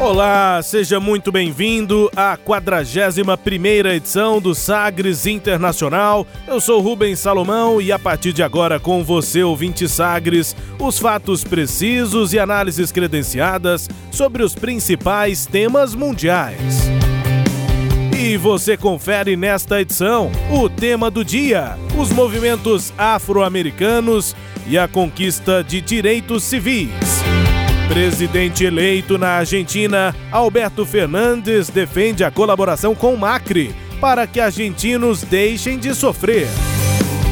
Olá, seja muito bem-vindo à 41ª edição do Sagres Internacional. Eu sou Rubens Salomão e a partir de agora com você, ouvinte Sagres, os fatos precisos e análises credenciadas sobre os principais temas mundiais. E você confere nesta edição o tema do dia: os movimentos afro-americanos e a conquista de direitos civis. Presidente eleito na Argentina, Alberto Fernandes defende a colaboração com Macri para que argentinos deixem de sofrer.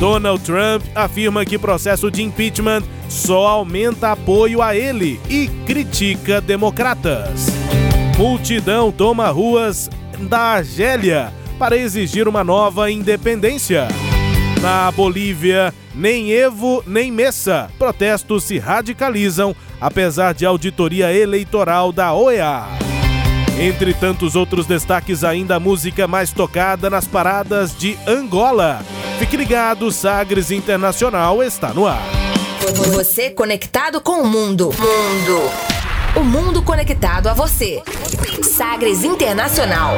Donald Trump afirma que processo de impeachment só aumenta apoio a ele e critica democratas. Multidão toma ruas da Argélia para exigir uma nova independência. Na Bolívia, nem Evo nem Messa. Protestos se radicalizam apesar de auditoria eleitoral da OEA. Entre tantos outros destaques, ainda a música mais tocada nas paradas de Angola. Fique ligado, Sagres Internacional está no ar. Você conectado com o mundo. Mundo. O mundo conectado a você. Sagres Internacional.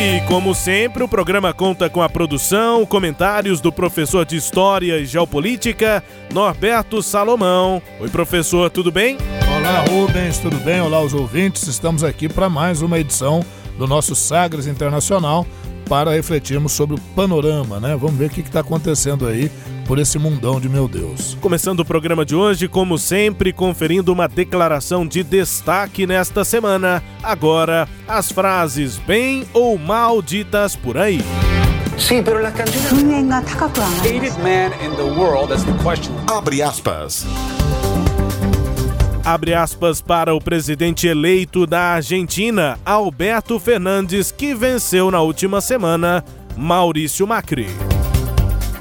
E como sempre, o programa conta com a produção, comentários do professor de História e Geopolítica, Norberto Salomão. Oi, professor, tudo bem? Olá, Rubens, tudo bem? Olá, os ouvintes. Estamos aqui para mais uma edição do nosso Sagres Internacional para refletirmos sobre o panorama, né? Vamos ver o que está acontecendo aí por esse mundão de meu Deus. Começando o programa de hoje, como sempre, conferindo uma declaração de destaque nesta semana. Agora, as frases bem ou mal ditas por aí. Sí, pero las canciones. hated man Abre aspas para o presidente eleito da Argentina, Alberto Fernandes, que venceu na última semana Maurício Macri.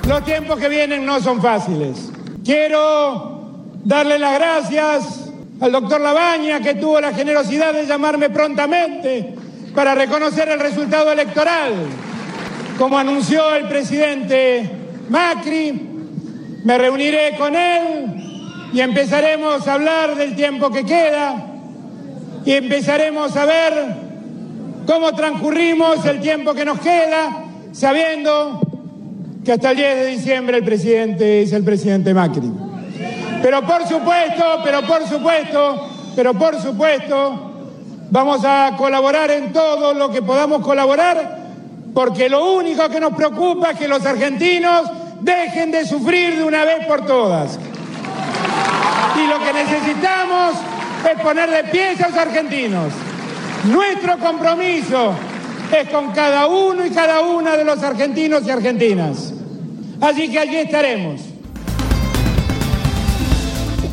Los tiempos que vienen no son fáciles. Quiero darle las gracias al doctor Labaña que tuvo la generosidad de llamarme prontamente para reconocer el resultado electoral. Como anunció el presidente Macri, me reuniré con él y empezaremos a hablar del tiempo que queda y empezaremos a ver cómo transcurrimos el tiempo que nos queda, sabiendo que hasta el 10 de diciembre el presidente es el presidente Macri. Pero por supuesto, pero por supuesto, pero por supuesto, vamos a colaborar en todo lo que podamos colaborar, porque lo único que nos preocupa es que los argentinos dejen de sufrir de una vez por todas. Y lo que necesitamos es poner de pie a los argentinos. Nuestro compromiso es con cada uno y cada una de los argentinos y argentinas. Así que allí estaremos.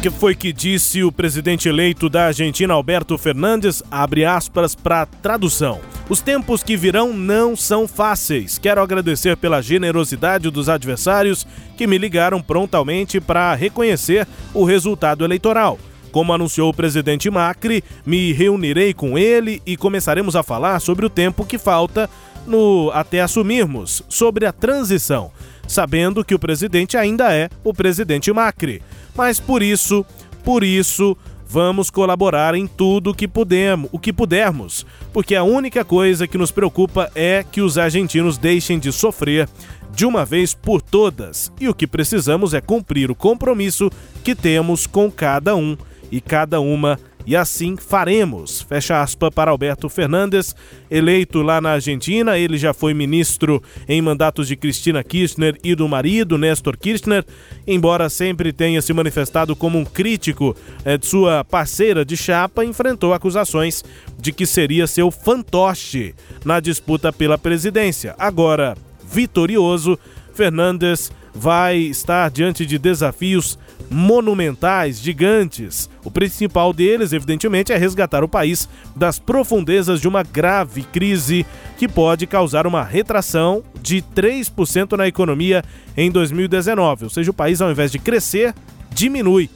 Que foi que disse o presidente eleito da Argentina, Alberto Fernandes? Abre aspas para tradução. Os tempos que virão não são fáceis. Quero agradecer pela generosidade dos adversários que me ligaram prontamente para reconhecer o resultado eleitoral. Como anunciou o presidente Macri, me reunirei com ele e começaremos a falar sobre o tempo que falta no até assumirmos, sobre a transição, sabendo que o presidente ainda é o presidente Macri. Mas por isso, por isso, vamos colaborar em tudo que pudermos, o que pudermos, porque a única coisa que nos preocupa é que os argentinos deixem de sofrer de uma vez por todas. E o que precisamos é cumprir o compromisso que temos com cada um e cada uma e assim faremos. Fecha aspa para Alberto Fernandes, eleito lá na Argentina. Ele já foi ministro em mandatos de Cristina Kirchner e do marido, Néstor Kirchner, embora sempre tenha se manifestado como um crítico eh, de sua parceira de chapa, enfrentou acusações de que seria seu fantoche na disputa pela presidência. Agora, vitorioso, Fernandes vai estar diante de desafios monumentais, gigantes. O principal deles, evidentemente, é resgatar o país das profundezas de uma grave crise que pode causar uma retração de 3% na economia em 2019. Ou seja, o país, ao invés de crescer, diminui.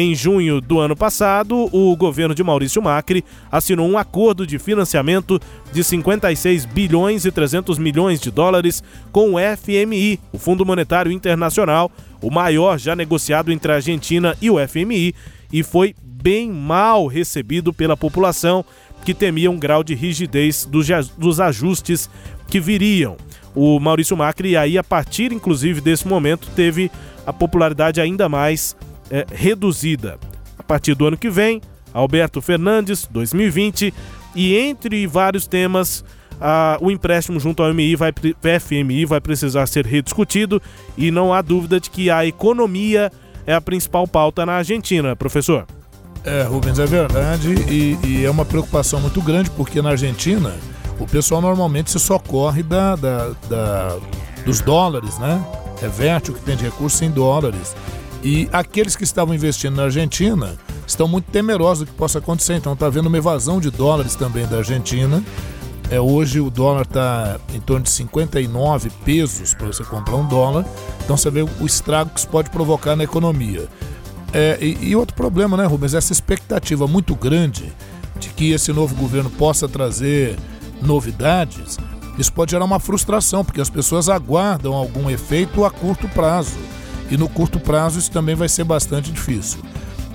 Em junho do ano passado, o governo de Maurício Macri assinou um acordo de financiamento de 56 bilhões e 300 milhões de dólares com o FMI, o Fundo Monetário Internacional, o maior já negociado entre a Argentina e o FMI, e foi bem mal recebido pela população que temia um grau de rigidez dos ajustes que viriam. O Maurício Macri, aí, a partir inclusive desse momento, teve a popularidade ainda mais é, reduzida. A partir do ano que vem, Alberto Fernandes, 2020, e entre vários temas, a, o empréstimo junto ao MI vai, FMI vai precisar ser rediscutido e não há dúvida de que a economia é a principal pauta na Argentina, professor. É, Rubens, é verdade e, e é uma preocupação muito grande porque na Argentina o pessoal normalmente se socorre da, da, da, dos dólares, né? Reverte o que tem de recursos em dólares. E aqueles que estavam investindo na Argentina estão muito temerosos do que possa acontecer. Então está havendo uma evasão de dólares também da Argentina. É, hoje o dólar está em torno de 59 pesos para você comprar um dólar. Então você vê o estrago que isso pode provocar na economia. É, e, e, outro problema, né, Rubens? Essa expectativa muito grande de que esse novo governo possa trazer novidades, isso pode gerar uma frustração, porque as pessoas aguardam algum efeito a curto prazo e no curto prazo isso também vai ser bastante difícil.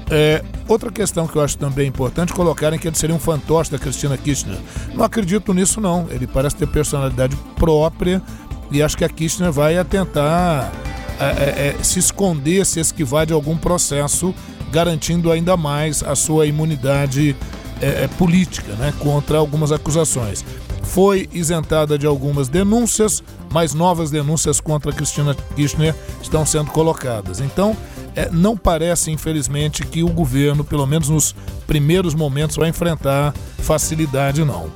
É, outra questão que eu acho também importante colocar é que ele seria um fantoche da Cristina Kirchner. Não acredito nisso não. Ele parece ter personalidade própria e acho que a Kirchner vai tentar é, é, é, se esconder, se esquivar de algum processo, garantindo ainda mais a sua imunidade é, é, política né, contra algumas acusações. Foi isentada de algumas denúncias, mas novas denúncias contra Cristina Kirchner estão sendo colocadas. Então, é, não parece, infelizmente, que o governo, pelo menos nos primeiros momentos, vai enfrentar facilidade, não.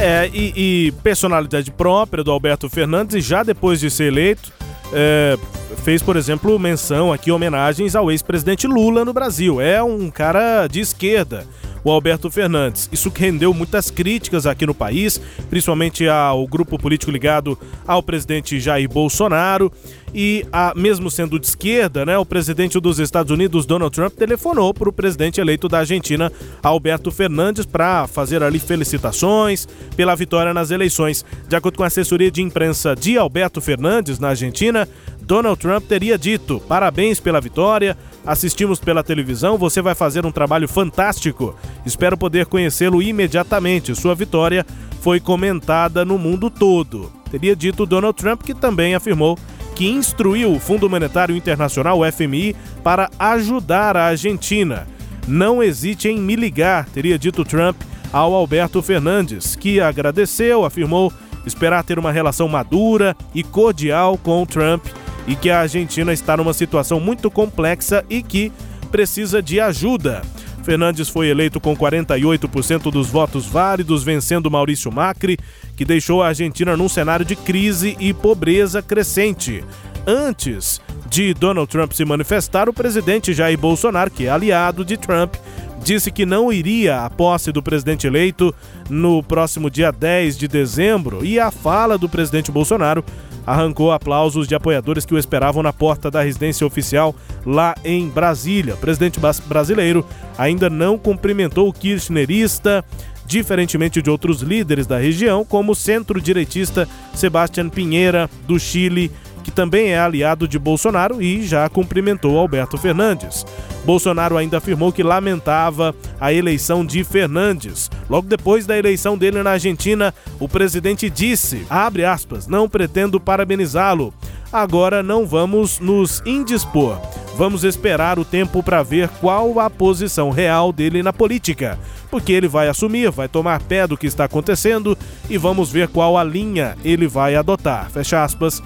É, e, e personalidade própria do Alberto Fernandes, e já depois de ser eleito, é, fez, por exemplo, menção aqui, homenagens ao ex-presidente Lula no Brasil. É um cara de esquerda o Alberto Fernandes. Isso rendeu muitas críticas aqui no país, principalmente ao grupo político ligado ao presidente Jair Bolsonaro. E, a, mesmo sendo de esquerda, né, o presidente dos Estados Unidos, Donald Trump, telefonou para o presidente eleito da Argentina, Alberto Fernandes, para fazer ali felicitações pela vitória nas eleições. De acordo com a assessoria de imprensa de Alberto Fernandes, na Argentina, Donald Trump teria dito: parabéns pela vitória, assistimos pela televisão, você vai fazer um trabalho fantástico. Espero poder conhecê-lo imediatamente. Sua vitória foi comentada no mundo todo. Teria dito Donald Trump, que também afirmou que instruiu o Fundo Monetário Internacional, FMI, para ajudar a Argentina. Não hesite em me ligar, teria dito Trump ao Alberto Fernandes, que agradeceu, afirmou esperar ter uma relação madura e cordial com o Trump e que a Argentina está numa situação muito complexa e que precisa de ajuda. Fernandes foi eleito com 48% dos votos válidos, vencendo Maurício Macri, que deixou a Argentina num cenário de crise e pobreza crescente. Antes de Donald Trump se manifestar, o presidente Jair Bolsonaro, que é aliado de Trump, disse que não iria à posse do presidente eleito no próximo dia 10 de dezembro e a fala do presidente Bolsonaro arrancou aplausos de apoiadores que o esperavam na porta da residência oficial lá em Brasília. O presidente brasileiro ainda não cumprimentou o kirchnerista, diferentemente de outros líderes da região, como o centro-direitista Sebastián Pinheira, do Chile, que também é aliado de Bolsonaro e já cumprimentou Alberto Fernandes. Bolsonaro ainda afirmou que lamentava a eleição de Fernandes. Logo depois da eleição dele na Argentina, o presidente disse, abre aspas, não pretendo parabenizá-lo. Agora não vamos nos indispor. Vamos esperar o tempo para ver qual a posição real dele na política, porque ele vai assumir, vai tomar pé do que está acontecendo e vamos ver qual a linha ele vai adotar. Fecha aspas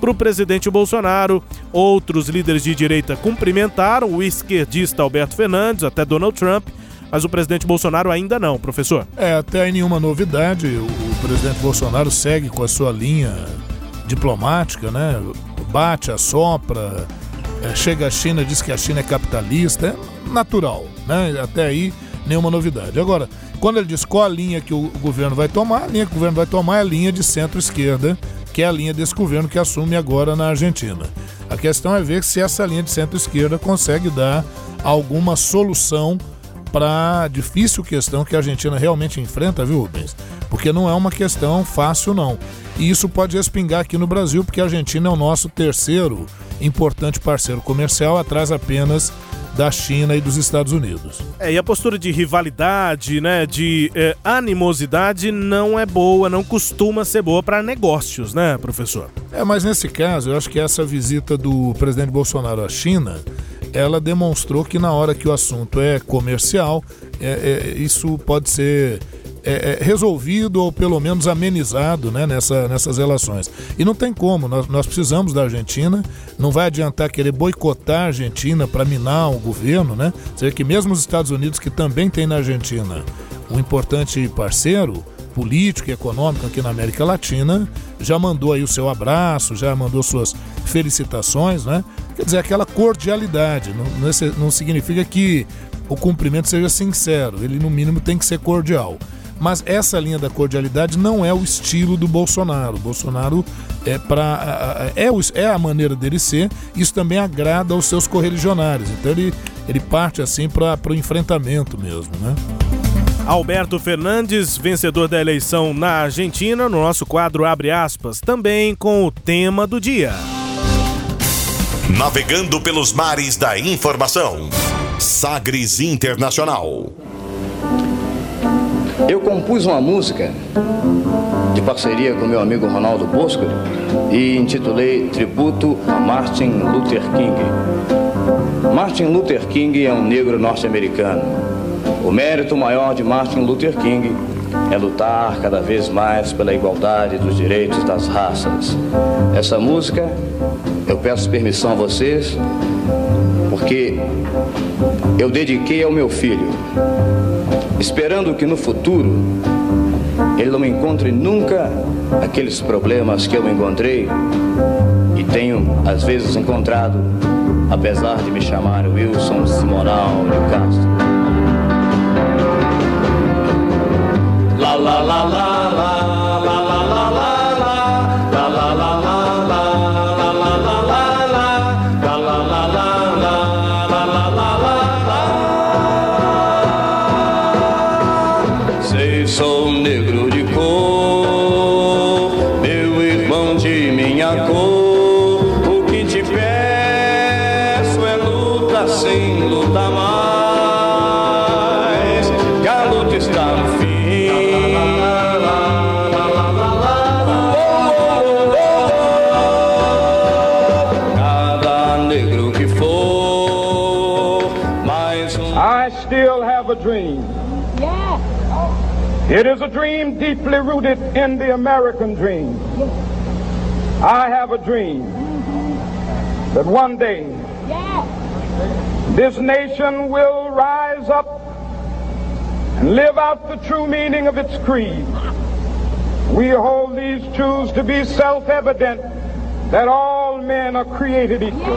para o presidente Bolsonaro. Outros líderes de direita cumprimentaram o esquerdista Alberto Fernandes, até Donald Trump, mas o presidente Bolsonaro ainda não, professor. É, até aí nenhuma novidade. O, presidente Bolsonaro segue com a sua linha diplomática, né? bate, assopra, é, chega a China, diz que a China é capitalista, é natural, né? Até aí nenhuma novidade. Agora, quando ele diz qual a linha que o governo vai tomar, a linha que o governo vai tomar é a linha de centro-esquerda, que é a linha desse governo que assume agora na Argentina. A questão é ver se essa linha de centro-esquerda consegue dar alguma solução para a difícil questão que a Argentina realmente enfrenta, viu, Rubens? Porque não é uma questão fácil, não. E isso pode respingar aqui no Brasil, porque a Argentina é o nosso terceiro importante parceiro comercial, atrás apenas da China e dos Estados Unidos. É, e a postura de rivalidade, né, de é, animosidade não é boa, não costuma ser boa para negócios, né, professor? É, mas nesse caso, eu acho que essa visita do presidente Bolsonaro à China ela demonstrou que na hora que o assunto é comercial, é, é, isso pode ser é, é, resolvido ou pelo menos amenizado né, nessa, nessas relações. E não tem como, nós, nós precisamos da Argentina, não vai adiantar querer boicotar a Argentina para minar o governo, né? Você vê que mesmo os Estados Unidos, que também tem na Argentina um importante parceiro, político e econômico aqui na América Latina, já mandou aí o seu abraço, já mandou suas felicitações, né? Quer dizer, aquela cordialidade. Não, não significa que o cumprimento seja sincero, ele no mínimo tem que ser cordial. Mas essa linha da cordialidade não é o estilo do Bolsonaro. O Bolsonaro é para é, é a maneira dele ser. Isso também agrada aos seus correligionários. Então ele ele parte assim para o enfrentamento mesmo, né? Alberto Fernandes, vencedor da eleição na Argentina, no nosso quadro Abre aspas, também com o tema do dia. Navegando pelos mares da informação. Sagres Internacional. Eu compus uma música de parceria com meu amigo Ronaldo Bosco e intitulei Tributo a Martin Luther King. Martin Luther King é um negro norte-americano o mérito maior de Martin Luther King é lutar cada vez mais pela igualdade dos direitos das raças. Essa música, eu peço permissão a vocês, porque eu dediquei ao meu filho, esperando que no futuro ele não encontre nunca aqueles problemas que eu encontrei e tenho às vezes encontrado, apesar de me chamar Wilson Simonal de Castro. la la la la It is a dream deeply rooted in the American dream. I have a dream that one day this nation will rise up and live out the true meaning of its creed. We hold these truths to be self-evident that all men are created equal.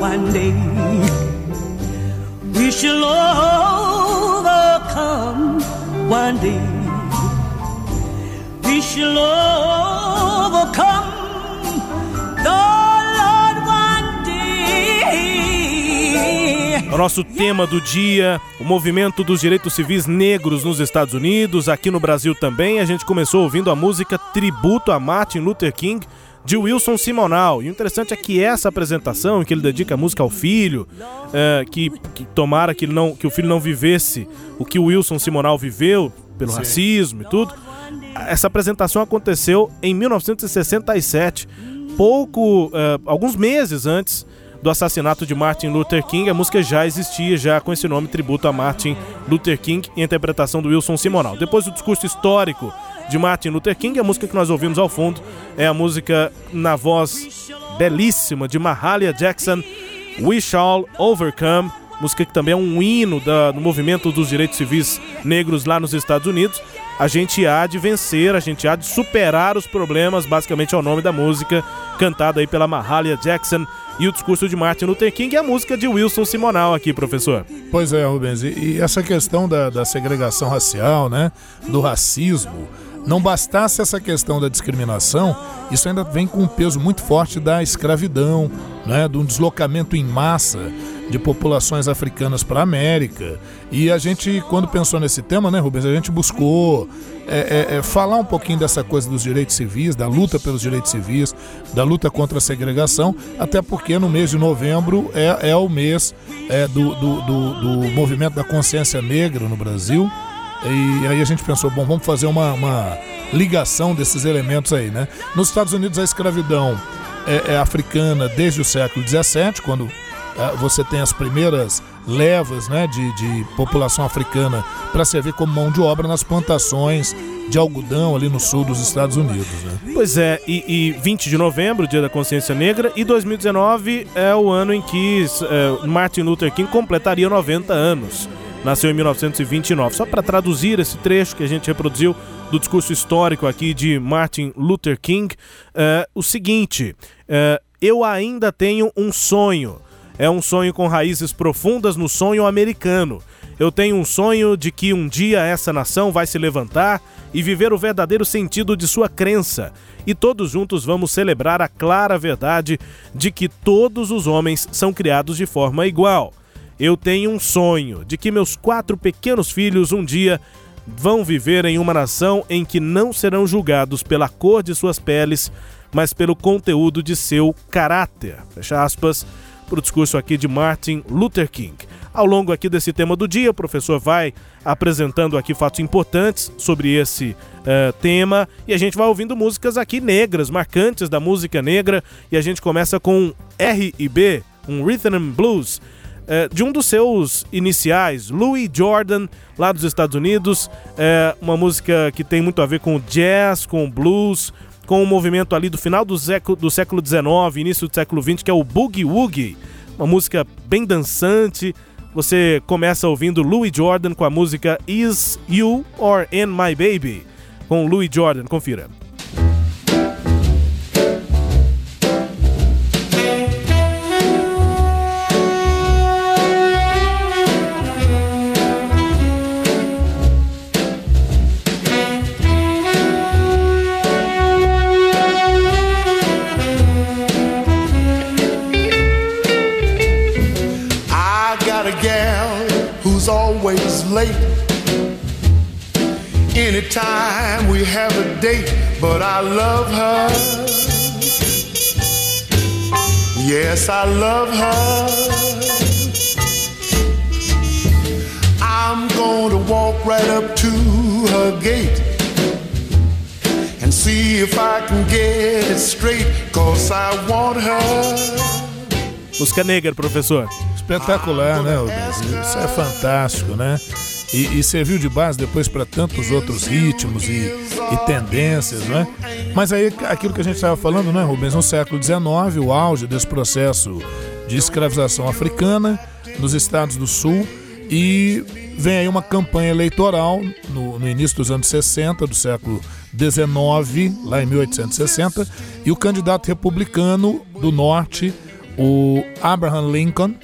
one day. We shall overcome one day. We shall overcome the Lord one day. Nosso tema do dia, o movimento dos direitos civis negros nos Estados Unidos, aqui no Brasil também. A gente começou ouvindo a música Tributo a Martin Luther King de Wilson Simonal. E o interessante é que essa apresentação, em que ele dedica a música ao filho, é, que, que tomara que, não, que o filho não vivesse o que o Wilson Simonal viveu, pelo Sim. racismo e tudo. Essa apresentação aconteceu em 1967, pouco, uh, alguns meses antes do assassinato de Martin Luther King. A música já existia, já com esse nome, tributo a Martin Luther King, em interpretação do Wilson Simonal. Depois do discurso histórico de Martin Luther King, a música que nós ouvimos ao fundo é a música na voz belíssima de Mahalia Jackson, We Shall Overcome, música que também é um hino da, do movimento dos direitos civis negros lá nos Estados Unidos. A gente há de vencer, a gente há de superar os problemas, basicamente é o nome da música, cantada aí pela Mahalia Jackson e o discurso de Martin Luther King e a música de Wilson Simonal aqui, professor. Pois é, Rubens, e, essa questão da, da segregação racial, né, do racismo, não bastasse essa questão da discriminação, isso ainda vem com um peso muito forte da escravidão, né, de um deslocamento em massa de populações africanas para a América. E a gente, quando pensou nesse tema, né, Rubens, a gente buscou é, é, é, falar um pouquinho dessa coisa dos direitos civis, da luta pelos direitos civis, da luta contra a segregação, até porque no mês de novembro é, é o mês é, do, do, do, do movimento da consciência negra no Brasil. E aí a gente pensou, bom, vamos fazer uma, uma ligação desses elementos aí, né? Nos Estados Unidos a escravidão é, é africana desde o século XVII, quando é, você tem as primeiras levas né, de, de população africana para servir como mão de obra nas plantações de algodão ali no sul dos Estados Unidos. Né? Pois é, e, e 20 de novembro, Dia da Consciência Negra, e 2019 é o ano em que é, Martin Luther King completaria 90 anos nasceu em 1929. Só para traduzir esse trecho que a gente reproduziu do discurso histórico aqui de Martin Luther King, uh, o seguinte: uh, eu ainda tenho um sonho. É um sonho com raízes profundas no sonho americano. Eu tenho um sonho de que um dia essa nação vai se levantar e viver o verdadeiro sentido de sua crença. E todos juntos vamos celebrar a clara verdade de que todos os homens são criados de forma igual. Eu tenho um sonho de que meus quatro pequenos filhos um dia vão viver em uma nação em que não serão julgados pela cor de suas peles, mas pelo conteúdo de seu caráter. Fecha aspas para o discurso aqui de Martin Luther King. Ao longo aqui desse tema do dia, o professor vai apresentando aqui fatos importantes sobre esse uh, tema e a gente vai ouvindo músicas aqui negras, marcantes da música negra, e a gente começa com R&B, um Rhythm and Blues, é, de um dos seus iniciais, Louis Jordan, lá dos Estados Unidos. É uma música que tem muito a ver com jazz, com blues, com o movimento ali do final do século, do século XIX, início do século XX, que é o Boogie Woogie. Uma música bem dançante. Você começa ouvindo Louis Jordan com a música Is You or In My Baby? Com Louis Jordan, confira. Anytime we have a date, but I love her. Yes, I love her. I'm gonna walk right up to her gate and see if I can get it straight, cause I want her. Música negra, professor. Espetacular, né, Isso é fantástico, né? E, e serviu de base depois para tantos outros ritmos e, e, tendências, né? Mas aí, aquilo que a gente estava falando, né, Rubens? No século XIX, o auge desse processo de escravização africana nos estados do Sul e vem aí uma campanha eleitoral no, no, início dos anos 60 do século 19, lá em 1860, e o candidato republicano do norte, o Abraham Lincoln,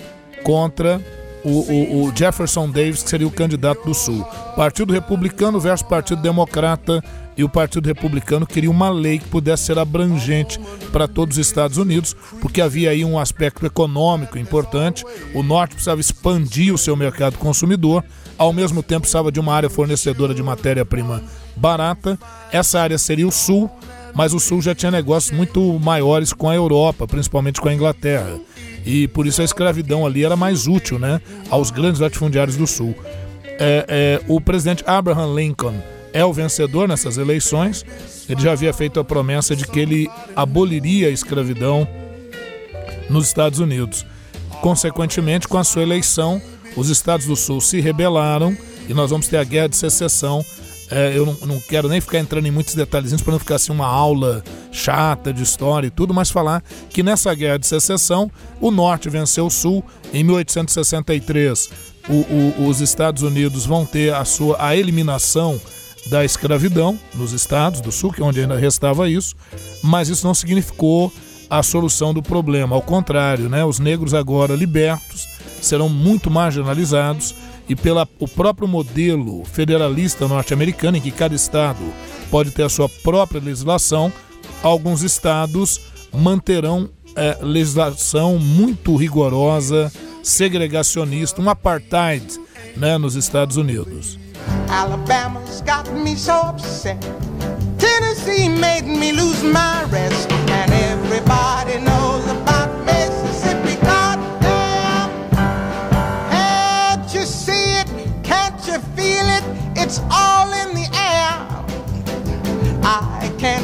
contra o, o, o, Jefferson Davis, que seria o candidato do Sul. Partido Republicano versus Partido Democrata. E o Partido Republicano queria uma lei que pudesse ser abrangente para todos os Estados Unidos, porque havia aí um aspecto econômico importante. O Norte precisava expandir o seu mercado consumidor, ao mesmo tempo precisava de uma área fornecedora de matéria-prima barata. Essa área seria o Sul, mas o Sul já tinha negócios muito maiores com a Europa, principalmente com a Inglaterra e por isso a escravidão ali era mais útil né, aos grandes latifundiários do Sul. é, é, o presidente Abraham Lincoln é o vencedor nessas eleições. Ele já havia feito a promessa de que ele aboliria a escravidão nos Estados Unidos. Consequentemente, com a sua eleição, os estados do Sul se rebelaram e nós vamos ter a guerra de secessão. É, eu não, não, quero nem ficar entrando em muitos detalhezinhos para não ficar assim uma aula chata de história e tudo, mas falar que nessa guerra de secessão o Norte venceu o Sul. Em 1863, o, o, os Estados Unidos vão ter a sua a eliminação da escravidão nos estados do Sul, que é onde ainda restava isso, mas isso não significou a solução do problema. Ao contrário, né, os negros agora libertos serão muito marginalizados e pelo próprio modelo federalista norte-americano, em que cada estado pode ter a sua própria legislação, alguns estados manterão é, legislação muito rigorosa, segregacionista, um apartheid né, nos Estados Unidos. Alabama's got me so upset. Tennessee made me lose my rest. And everybody knows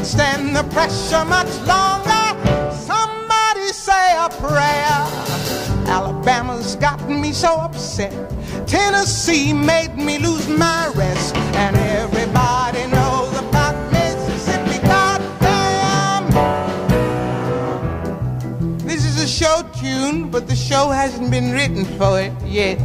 stand the pressure much longer. Somebody say a prayer. Alabama's gotten me so upset. Tennessee made me lose my rest, and everybody knows about Mississippi. Goddamn! This is a show tune, but the show hasn't been written for it yet.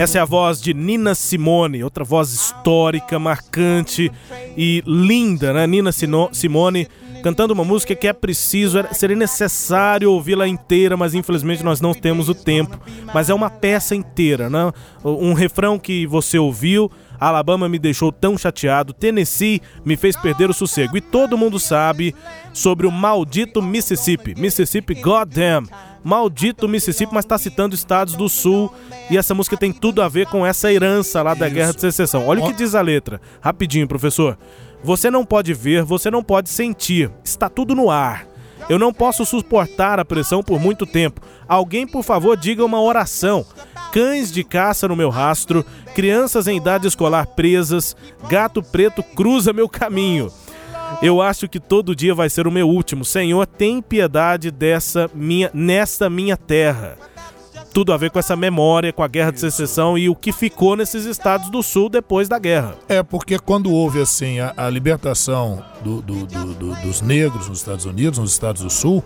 Essa é a voz de Nina Simone, outra voz histórica, marcante e linda, né? Nina Simone cantando uma música que é preciso, seria necessário ouvi-la inteira, mas infelizmente nós não temos o tempo. Mas é uma peça inteira, né? Um refrão que você ouviu. Alabama me deixou tão chateado, Tennessee me fez perder o sossego. E todo mundo sabe sobre o maldito Mississippi. Mississippi, goddamn. Maldito Mississippi, mas está citando estados do sul. E essa música tem tudo a ver com essa herança lá da Isso. Guerra de Secessão. Olha o que diz a letra. Rapidinho, professor. Você não pode ver, você não pode sentir. Está tudo no ar. Eu não posso suportar a pressão por muito tempo. Alguém, por favor, diga uma oração. Cães de caça no meu rastro, crianças em idade escolar presas, gato preto cruza meu caminho. Eu acho que todo dia vai ser o meu último. Senhor, tem piedade dessa minha nesta minha terra tudo a ver com essa memória, com a guerra de secessão e o que ficou nesses estados do sul depois da guerra. É, porque quando houve assim a, a libertação do, do, do, dos negros nos Estados Unidos, nos estados do sul,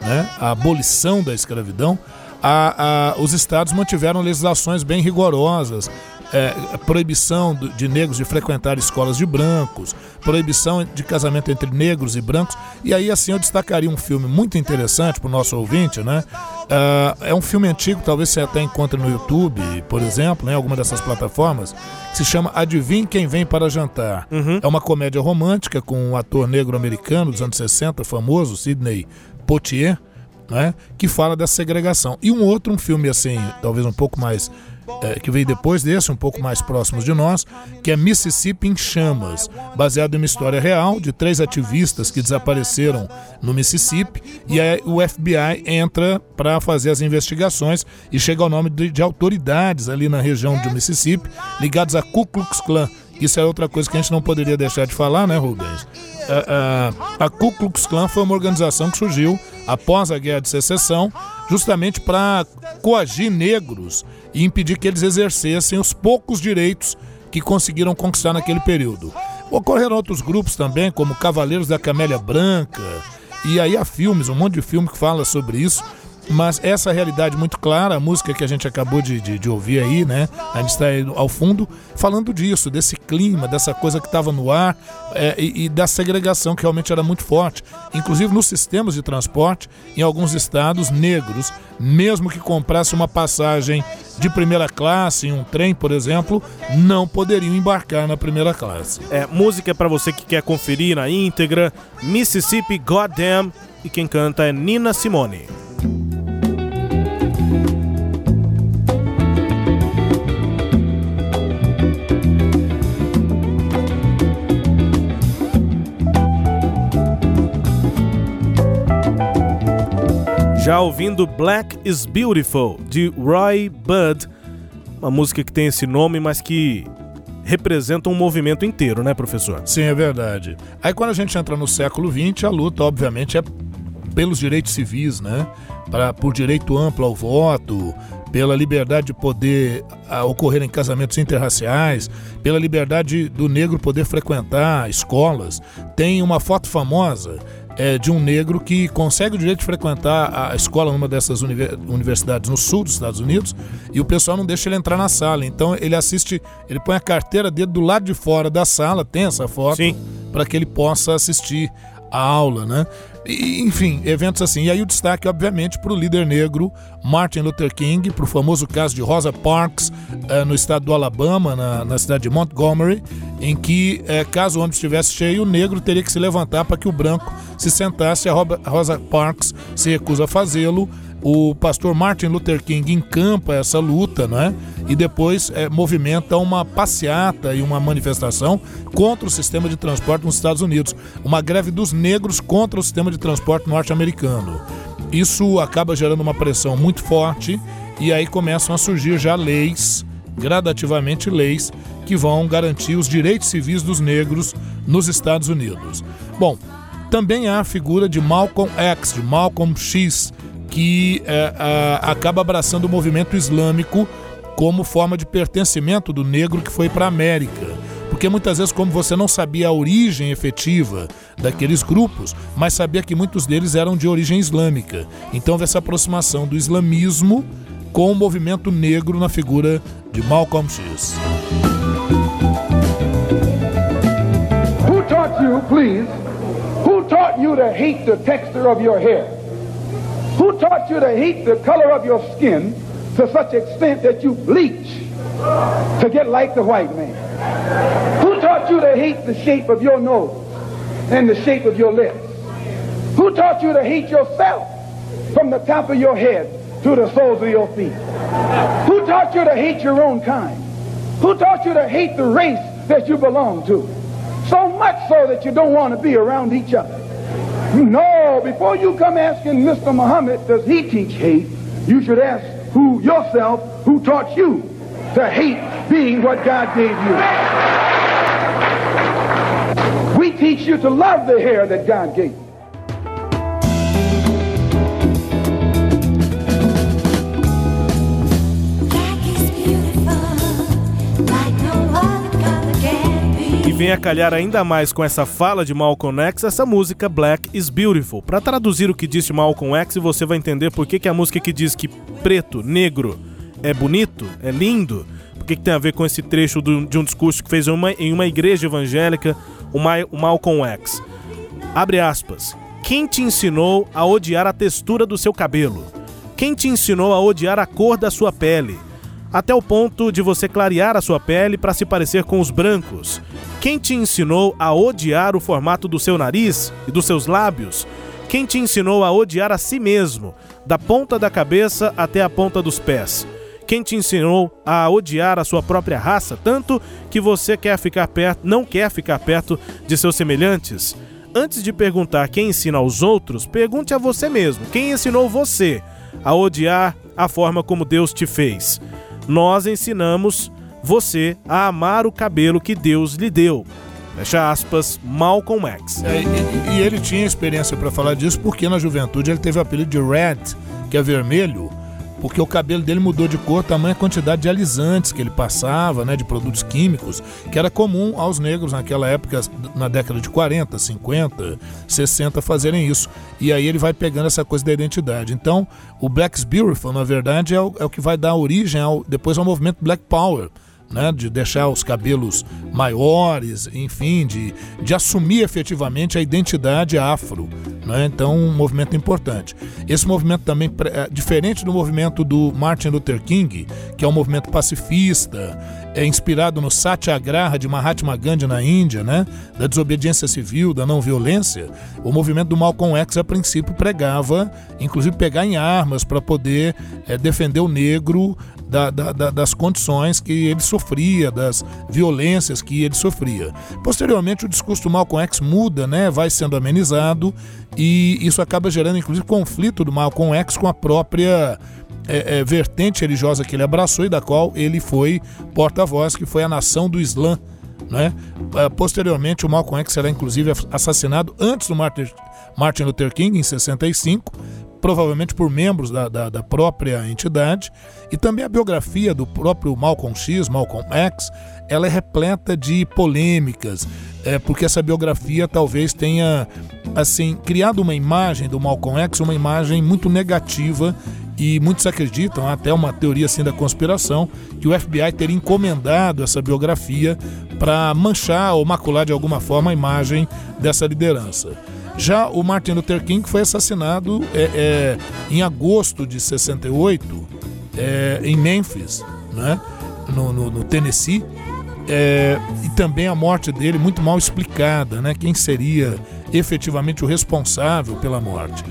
né, a abolição da escravidão, a, a, os estados mantiveram legislações bem rigorosas é, proibição de negros de frequentar escolas de brancos, proibição de casamento entre negros e brancos. E aí, assim, eu destacaria um filme muito interessante para o nosso ouvinte, né? Uh, é um filme antigo, talvez você até encontre no YouTube, por exemplo, em né, alguma dessas plataformas, que se chama Adivinhe Quem Vem para Jantar. Uhum. É uma comédia romântica com um ator negro americano dos anos 60, famoso, Sidney Poitier, né, que fala da segregação. E um outro, um filme assim, talvez um pouco mais é, que veio depois desse, um pouco mais próximos de nós, que é Mississippi em Chamas, baseado em uma história real de três ativistas que desapareceram no Mississippi e aí o FBI entra para fazer as investigações e chega ao nome de, de autoridades ali na região do Mississippi ligados a Ku Klux Klan. Isso é outra coisa que a gente não poderia deixar de falar, né, Rubens? A, a, a Ku Klux Klan foi uma organização que surgiu após a Guerra de Secessão, justamente para coagir negros e impedir que eles exercessem os poucos direitos que conseguiram conquistar naquele período. Ocorreram outros grupos também, como Cavaleiros da Camélia Branca, e aí há filmes, um monte de filme que fala sobre isso, mas essa realidade muito clara, a música que a gente acabou de, de, de ouvir aí, né? A gente está ao fundo falando disso, desse clima, dessa coisa que estava no ar é, e, e, da segregação que realmente era muito forte. Inclusive nos sistemas de transporte, em alguns estados negros, mesmo que comprasse uma passagem de primeira classe em um trem, por exemplo, não poderiam embarcar na primeira classe. É, música para você que quer conferir na íntegra, Mississippi Goddamn, e quem canta é Nina Simone. Já ouvindo Black is Beautiful, de Roy Budd, uma música que tem esse nome, mas que representa um movimento inteiro, né, professor? Sim, é verdade. Aí quando a gente entra no século XX, a luta, obviamente, é pelos direitos civis, né? Pra, por direito amplo ao voto, pela liberdade de poder a, ocorrer em casamentos interraciais, pela liberdade do negro poder frequentar escolas. Tem uma foto famosa é, de um negro que consegue o direito de frequentar a escola numa dessas universidades no sul dos Estados Unidos e o pessoal não deixa ele entrar na sala. Então ele assiste, ele põe a carteira dele do lado de fora da sala, tem essa foto, para que ele possa assistir a aula, né? E, enfim, eventos assim. E aí o destaque, obviamente, para o líder negro Martin Luther King, para o famoso caso de Rosa Parks, eh, no estado do Alabama, na, na cidade de Montgomery, em que, eh, caso o ônibus estivesse cheio, o negro teria que se levantar para que o branco se sentasse. A Rosa Parks se recusa a fazê-lo o pastor Martin Luther King encampa essa luta, né? E depois é, movimenta uma passeata e uma manifestação contra o sistema de transporte nos Estados Unidos, uma greve dos negros contra o sistema de transporte norte-americano. Isso acaba gerando uma pressão muito forte e aí começam a surgir já leis, gradativamente leis, que vão garantir os direitos civis dos negros nos Estados Unidos. Bom, também há a figura de Malcolm X, de Malcolm X, que é, é, acaba abraçando o movimento islâmico como forma de pertencimento do negro que foi para a América. Porque muitas vezes, como você não sabia a origem efetiva daqueles grupos, mas sabia que muitos deles eram de origem islâmica. Então, essa aproximação do islamismo com o movimento negro na figura de Malcolm X. Who taught you, please? Who taught you to hate the texture of your hair? Who taught you to hate the color of your skin to such extent that you bleach to get like the white man? Who taught you to hate the shape of your nose and the shape of your lips? Who taught you to hate yourself from the top of your head to the soles of your feet? Who taught you to hate your own kind? Who taught you to hate the race that you belong to? So much so that you don't want to be around each other. No, before you come asking Mr. Muhammad, does he teach hate? You should ask who yourself who taught you to hate being what God gave you. We teach you to love the hair that God gave you. Vem a calhar ainda mais com essa fala de Malcolm X essa música Black is Beautiful. Para traduzir o que disse Malcolm X, você vai entender por que, que a música que diz que preto, negro é bonito, é lindo, por que, que tem a ver com esse trecho do, de um discurso que fez uma, em uma igreja evangélica o, Ma, o Malcolm X. Abre aspas. Quem te ensinou a odiar a textura do seu cabelo? Quem te ensinou a odiar a cor da sua pele? Até o ponto de você clarear a sua pele para se parecer com os brancos. Quem te ensinou a odiar o formato do seu nariz e dos seus lábios? Quem te ensinou a odiar a si mesmo, da ponta da cabeça até a ponta dos pés? Quem te ensinou a odiar a sua própria raça tanto que você quer ficar perto, não quer ficar perto de seus semelhantes? Antes de perguntar quem ensina aos outros, pergunte a você mesmo: quem ensinou você a odiar a forma como Deus te fez? Nós ensinamos você a amar o cabelo que Deus lhe deu. Fecha aspas, Malcolm X. É, e, e, ele tinha experiência para falar disso porque na juventude ele teve o apelido de Red, que é vermelho, porque o cabelo dele mudou de cor, tamanha quantidade de alisantes que ele passava, né, de produtos químicos, que era comum aos negros naquela época, na década de 40, 50, 60, fazerem isso. E aí ele vai pegando essa coisa da identidade. Então, o Black's Beautiful, na verdade, é o, é o que vai dar origem ao, depois ao movimento Black Power né, de deixar os cabelos maiores, enfim, de, de assumir efetivamente a identidade afro. Né? Então, um movimento importante. Esse movimento também, é diferente do movimento do Martin Luther King, que é um movimento pacifista, é inspirado no Satyagraha de Mahatma Gandhi na Índia, né? Da desobediência civil, da não violência. O movimento do Malcolm X, a princípio, pregava, inclusive, pegar em armas para poder é, defender o negro da, da, da, das condições que ele sofria, das violências que ele sofria. Posteriormente, o discurso do Malcolm X muda, né? Vai sendo amenizado e isso acaba gerando, inclusive, conflito do Malcolm X com a própria é, é, vertente religiosa que ele abraçou e da qual ele foi porta-voz, que foi a nação do Islã. Né? Posteriormente, o Malcolm X será inclusive assassinado antes do Martin, Luther King, em 65, provavelmente por membros da, da, da, própria entidade. E também a biografia do próprio Malcolm X, Malcolm X, ela é repleta de polêmicas, é, porque essa biografia talvez tenha assim criado uma imagem do Malcolm X, uma imagem muito negativa e muitos acreditam, até uma teoria assim da conspiração, que o FBI teria encomendado essa biografia para manchar ou macular de alguma forma a imagem dessa liderança. Já o Martin Luther King foi assassinado é, é, em agosto de 68 é, em Memphis, né? no, no, no Tennessee, é, e também a morte dele muito mal explicada, né? Quem seria efetivamente o responsável pela morte?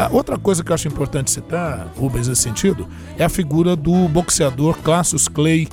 A outra coisa que eu acho importante citar, Rubens, nesse sentido, é a figura do boxeador Cassius Clay,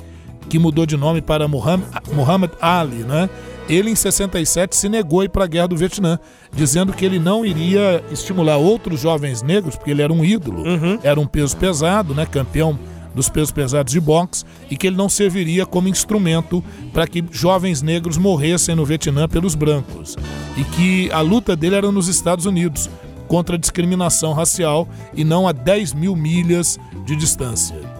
que mudou de nome para Muhammad, Muhammad Ali, né? Ele, em 67, se negou a ir para a guerra do Vietnã, dizendo que ele não iria estimular outros jovens negros, porque ele era um ídolo, uhum. era um peso pesado, né? campeão dos pesos pesados de boxe, e que ele não serviria como instrumento para que jovens negros morressem no Vietnã pelos brancos. E que a luta dele era nos Estados Unidos, contra a discriminação racial e não a 10 mil milhas de distância.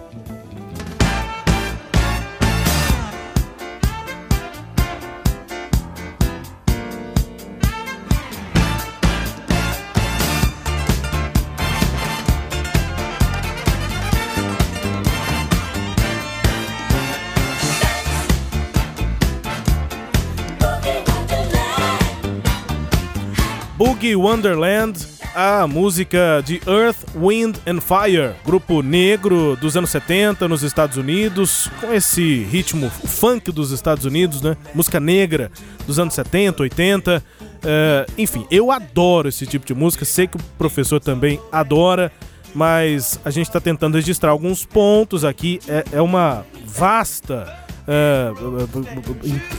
Boogie Wonderland, a música de Earth, Wind and Fire, grupo negro dos anos 70 nos Estados Unidos, com esse ritmo funk dos Estados Unidos, né? Música negra dos anos 70, 80. Uh, enfim, eu adoro esse tipo de música, sei que o professor também adora, mas a gente está tentando registrar alguns pontos aqui. É, é uma vasta é,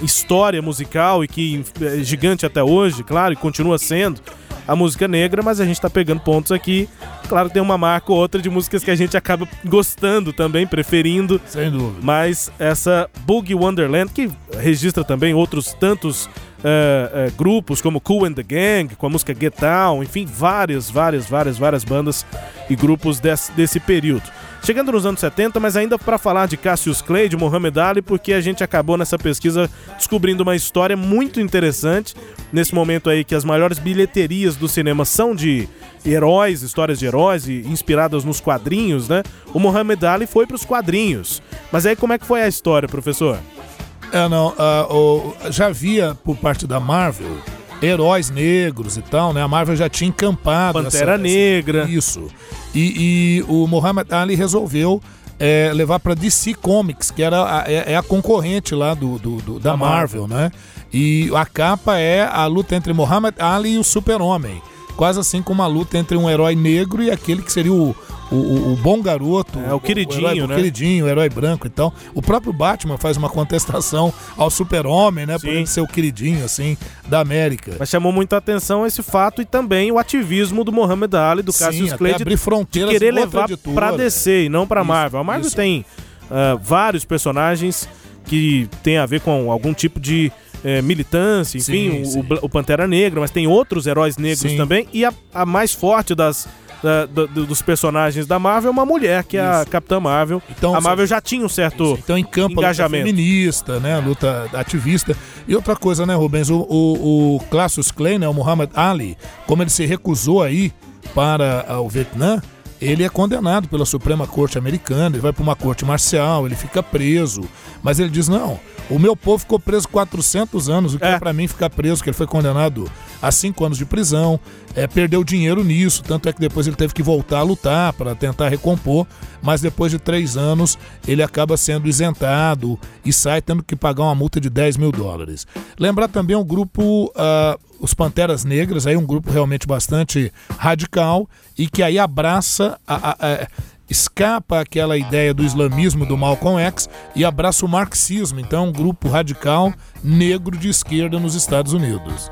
história musical e que é gigante até hoje, claro, e continua sendo a música negra, mas a gente tá pegando pontos aqui. Claro, tem uma marca ou outra de músicas que a gente acaba gostando também, preferindo. Sem dúvida. Mas essa Boogie Wonderland, que registra também outros tantos uh, uh, grupos, como Cool and the Gang, com a música Get Down, enfim, várias, várias, várias, várias bandas e grupos desse, desse período. Chegando nos anos 70, mas ainda para falar de Cassius Clay, de Muhammad Ali, porque a gente acabou nessa pesquisa descobrindo uma história muito interessante. Nesse momento aí que as maiores bilheterias do cinema são de heróis, histórias de heróis e inspiradas nos quadrinhos, né? O Muhammad Ali foi para os quadrinhos. Mas aí como é que foi a história, professor? É, não, uh, já havia por parte da Marvel heróis negros e tal, né? A Marvel já tinha encampado. Pantera essa, Negra. Essa, isso. E, e, o Muhammad Ali resolveu é, levar para DC Comics, que era a, é, é, a concorrente lá do, do, do da Marvel, Marvel, né? E a capa é a luta entre Muhammad Ali e o Super-Homem. Quase assim como uma luta entre um herói negro e aquele que seria o, o, o, o bom garoto. É o queridinho, o herói, né? O queridinho, o herói branco e tal. O próprio Batman faz uma contestação ao super-homem, né? Sim. Por ele ser o queridinho, assim, da América. Mas chamou muita atenção esse fato e também o ativismo do Muhammad Ali, do Cassius Clay, de, de querer levar para DC e não para Marvel. A Marvel isso. tem uh, vários personagens que tem a ver com algum tipo de é, militância, enfim, sim, sim. O, o, Pantera Negra, mas tem outros heróis negros sim. também. E a, a mais forte das, da, do, dos personagens da Marvel é uma mulher, que é Isso. a Capitã Marvel. Então, a Marvel já tinha um certo então, em campo engajamento. luta feminista, né? Luta ativista. E outra coisa, né, Rubens? O, o, o Classius Clay, né, o Muhammad Ali, como ele se recusou aí para o Vietnã, ele é condenado pela Suprema Corte Americana, ele vai para uma corte marcial, ele fica preso, mas ele diz: não, o meu povo ficou preso 400 anos, o que é, é para mim ficar preso, que ele foi condenado a cinco anos de prisão, é, perdeu dinheiro nisso, tanto é que depois ele teve que voltar a lutar para tentar recompor, mas depois de três anos ele acaba sendo isentado e sai tendo que pagar uma multa de 10 mil dólares. Lembrar também o grupo. Uh, os Panteras Negras, aí um grupo realmente bastante radical e que aí abraça, a, a, a, escapa aquela ideia do islamismo do Malcolm X e abraça o marxismo. Então, um grupo radical negro de esquerda nos Estados Unidos.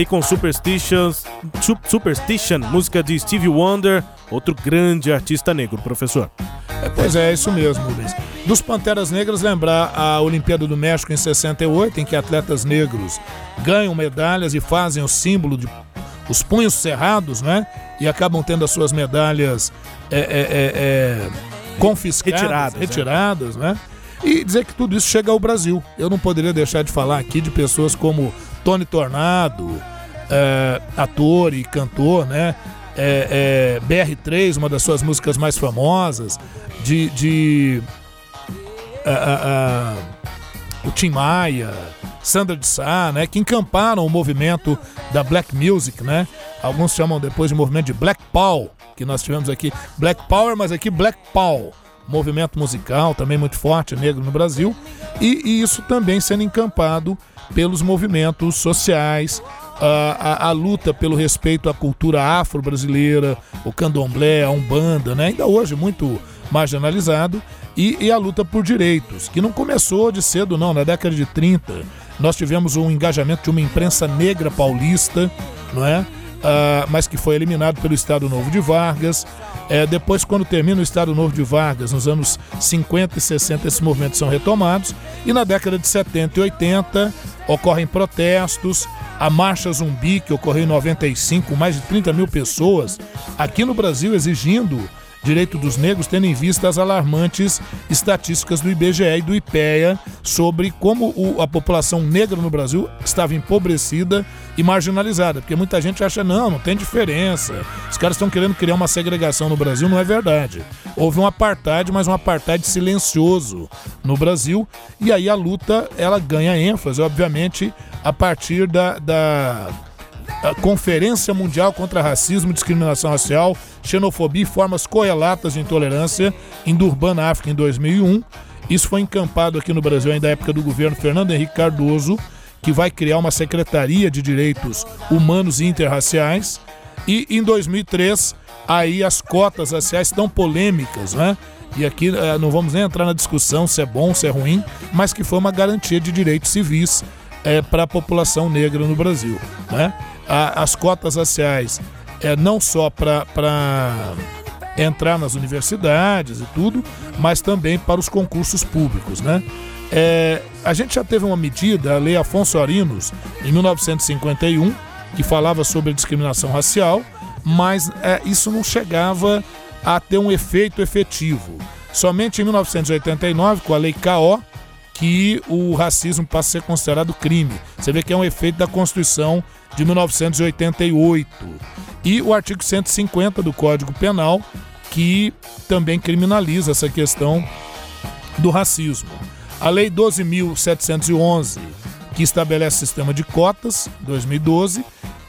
Aí com Superstitions, Superstition, música de Stevie Wonder, outro grande artista negro, professor. É, pois é, é isso mesmo, Luiz. Dos Panteras Negras, lembrar a Olimpíada do México em 68, em que atletas negros ganham medalhas e fazem o símbolo de os punhos cerrados, né? E acabam tendo as suas medalhas é, é, é, é confiscadas, retiradas, né? retiradas né? E dizer que tudo isso chega ao Brasil. Eu não poderia deixar de falar aqui de pessoas como Tony Tornado, é, ator e cantor, né? É, é, BR3, uma das suas músicas mais famosas, de, de o Tim Maia, Sandra de Sá, né, que encamparam o movimento da Black Music, né? Alguns chamam depois de movimento de Black Power, que nós tivemos aqui Black Power, mas aqui Black Power, movimento musical também muito forte, negro no Brasil, e, e isso também sendo encampado pelos movimentos sociais, a, a, a, luta pelo respeito à cultura afro-brasileira, o candomblé, a umbanda, né? ainda hoje muito marginalizado, e, e, a luta por direitos, que não começou de cedo, não. Na década de 30, nós tivemos um engajamento de uma imprensa negra paulista, não é? Uh, mas que foi eliminado pelo Estado Novo de Vargas. É, depois, quando termina o Estado Novo de Vargas, nos anos 50 e 60, esses movimentos são retomados. E na década de 70 e 80, ocorrem protestos. A Marcha Zumbi, que ocorreu em 95, mais de 30 mil pessoas, aqui no Brasil exigindo direito dos negros, tendo em vista as alarmantes estatísticas do IBGE e do IPEA sobre como o, a população negra no Brasil estava empobrecida e marginalizada. Porque muita gente acha, não, não tem diferença. Os caras estão querendo criar uma segregação no Brasil, não é verdade. Houve um apartheid, mas um apartheid silencioso no Brasil. E aí a luta, ela ganha ênfase, obviamente, a partir da, da a Conferência Mundial contra Racismo e Discriminação Racial, Xenofobia e Formas Correlatas de Intolerância, em Durban, África, em 2001. Isso foi encampado aqui no Brasil ainda na época do governo Fernando Henrique Cardoso, que vai criar uma Secretaria de Direitos Humanos e Interraciais. E em 2003, aí as cotas raciais tão polêmicas, né? E aqui eh, não vamos nem entrar na discussão se é bom, se é ruim, mas que foi uma garantia de direitos civis é, para a população negra no Brasil. Né? as cotas raciais é, não só para entrar nas universidades e tudo, mas também para os concursos públicos, né? É, a gente já teve uma medida, a Lei Afonso Arinos, em 1951, que falava sobre a discriminação racial, mas é, isso não chegava a ter um efeito efetivo. Somente em 1989, com a Lei KO, que o racismo passa a ser considerado crime. Você vê que é um efeito da Constituição de 1988. E o artigo 150 do Código Penal, que também criminaliza essa questão do racismo. A Lei 12.711, que estabelece sistema de cotas, 2012,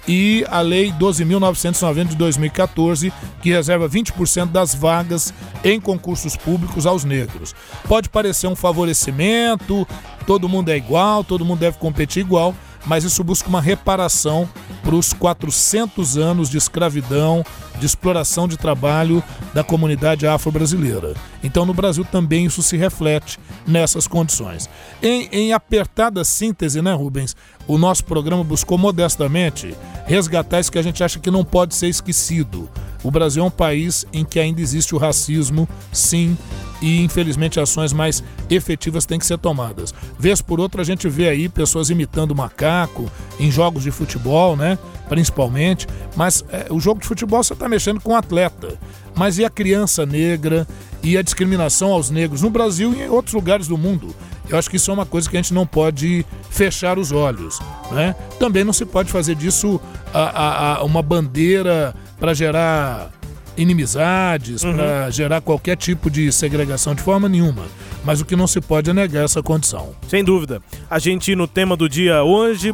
e a Lei 12.990 de 2014, que reserva 20% das vagas em concursos públicos aos negros. Pode parecer um favorecimento, todo mundo é igual, todo mundo deve competir igual, mas isso busca uma reparação para os 400 anos de escravidão, de exploração de trabalho da comunidade afro-brasileira. Então, no Brasil também isso se reflete nessas condições. Em, em apertada síntese, né, Rubens? O nosso programa buscou modestamente resgatar isso que a gente acha que não pode ser esquecido. O Brasil é um país em que ainda existe o racismo, sim, e infelizmente ações mais efetivas têm que ser tomadas. Vez por outra a gente vê aí pessoas imitando macaco em jogos de futebol, né? Principalmente, mas é, o jogo de futebol você está mexendo com o atleta. Mas e a criança negra e a discriminação aos negros no Brasil e em outros lugares do mundo? Eu acho que isso é uma coisa que a gente não pode fechar os olhos. Né? Também não se pode fazer disso a, a, a uma bandeira para gerar inimizades, uhum. para gerar qualquer tipo de segregação de forma nenhuma. Mas o que não se pode é negar essa condição. Sem dúvida. A gente, no tema do dia hoje,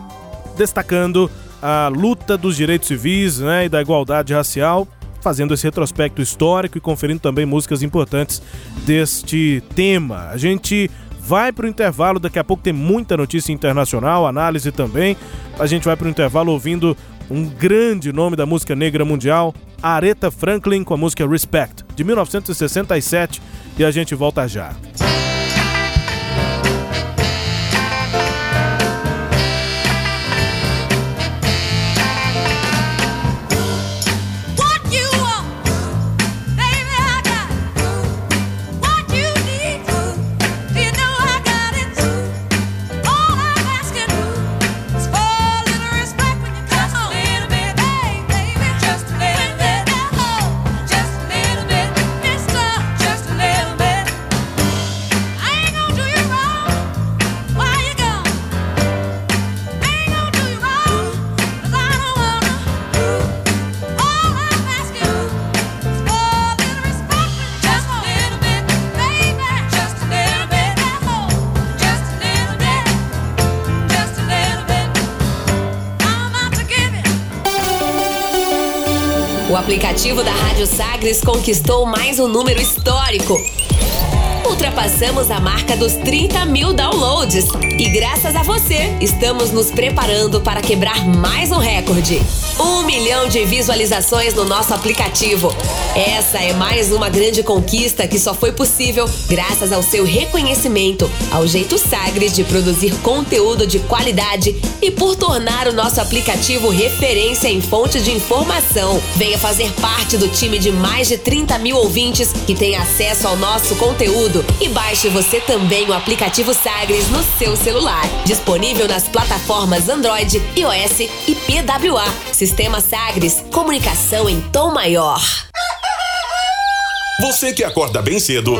destacando a luta dos direitos civis né, e da igualdade racial, fazendo esse retrospecto histórico e conferindo também músicas importantes deste tema. A gente vai para o intervalo, daqui a pouco tem muita notícia internacional, análise também. A gente vai para o intervalo ouvindo um grande nome da música negra mundial, Aretha Franklin com a música Respect, de 1967, e a gente volta já. Aplicativo da Rádio Sagres conquistou mais um número histórico. Ultrapassamos a marca dos 30 mil downloads. E graças a você, estamos nos preparando para quebrar mais um recorde. Um milhão de visualizações no nosso aplicativo. Essa é mais uma grande conquista que só foi possível graças ao seu reconhecimento, ao jeito Sagres de produzir conteúdo de qualidade e por tornar o nosso aplicativo referência em fonte de informação. Venha fazer parte do time de mais de 30 mil ouvintes que tem acesso ao nosso conteúdo e baixe você também o aplicativo Sagres no seu celular. Disponível nas plataformas Android, iOS e PWA. Sistema Sagres, comunicação em tom maior. Você que acorda bem cedo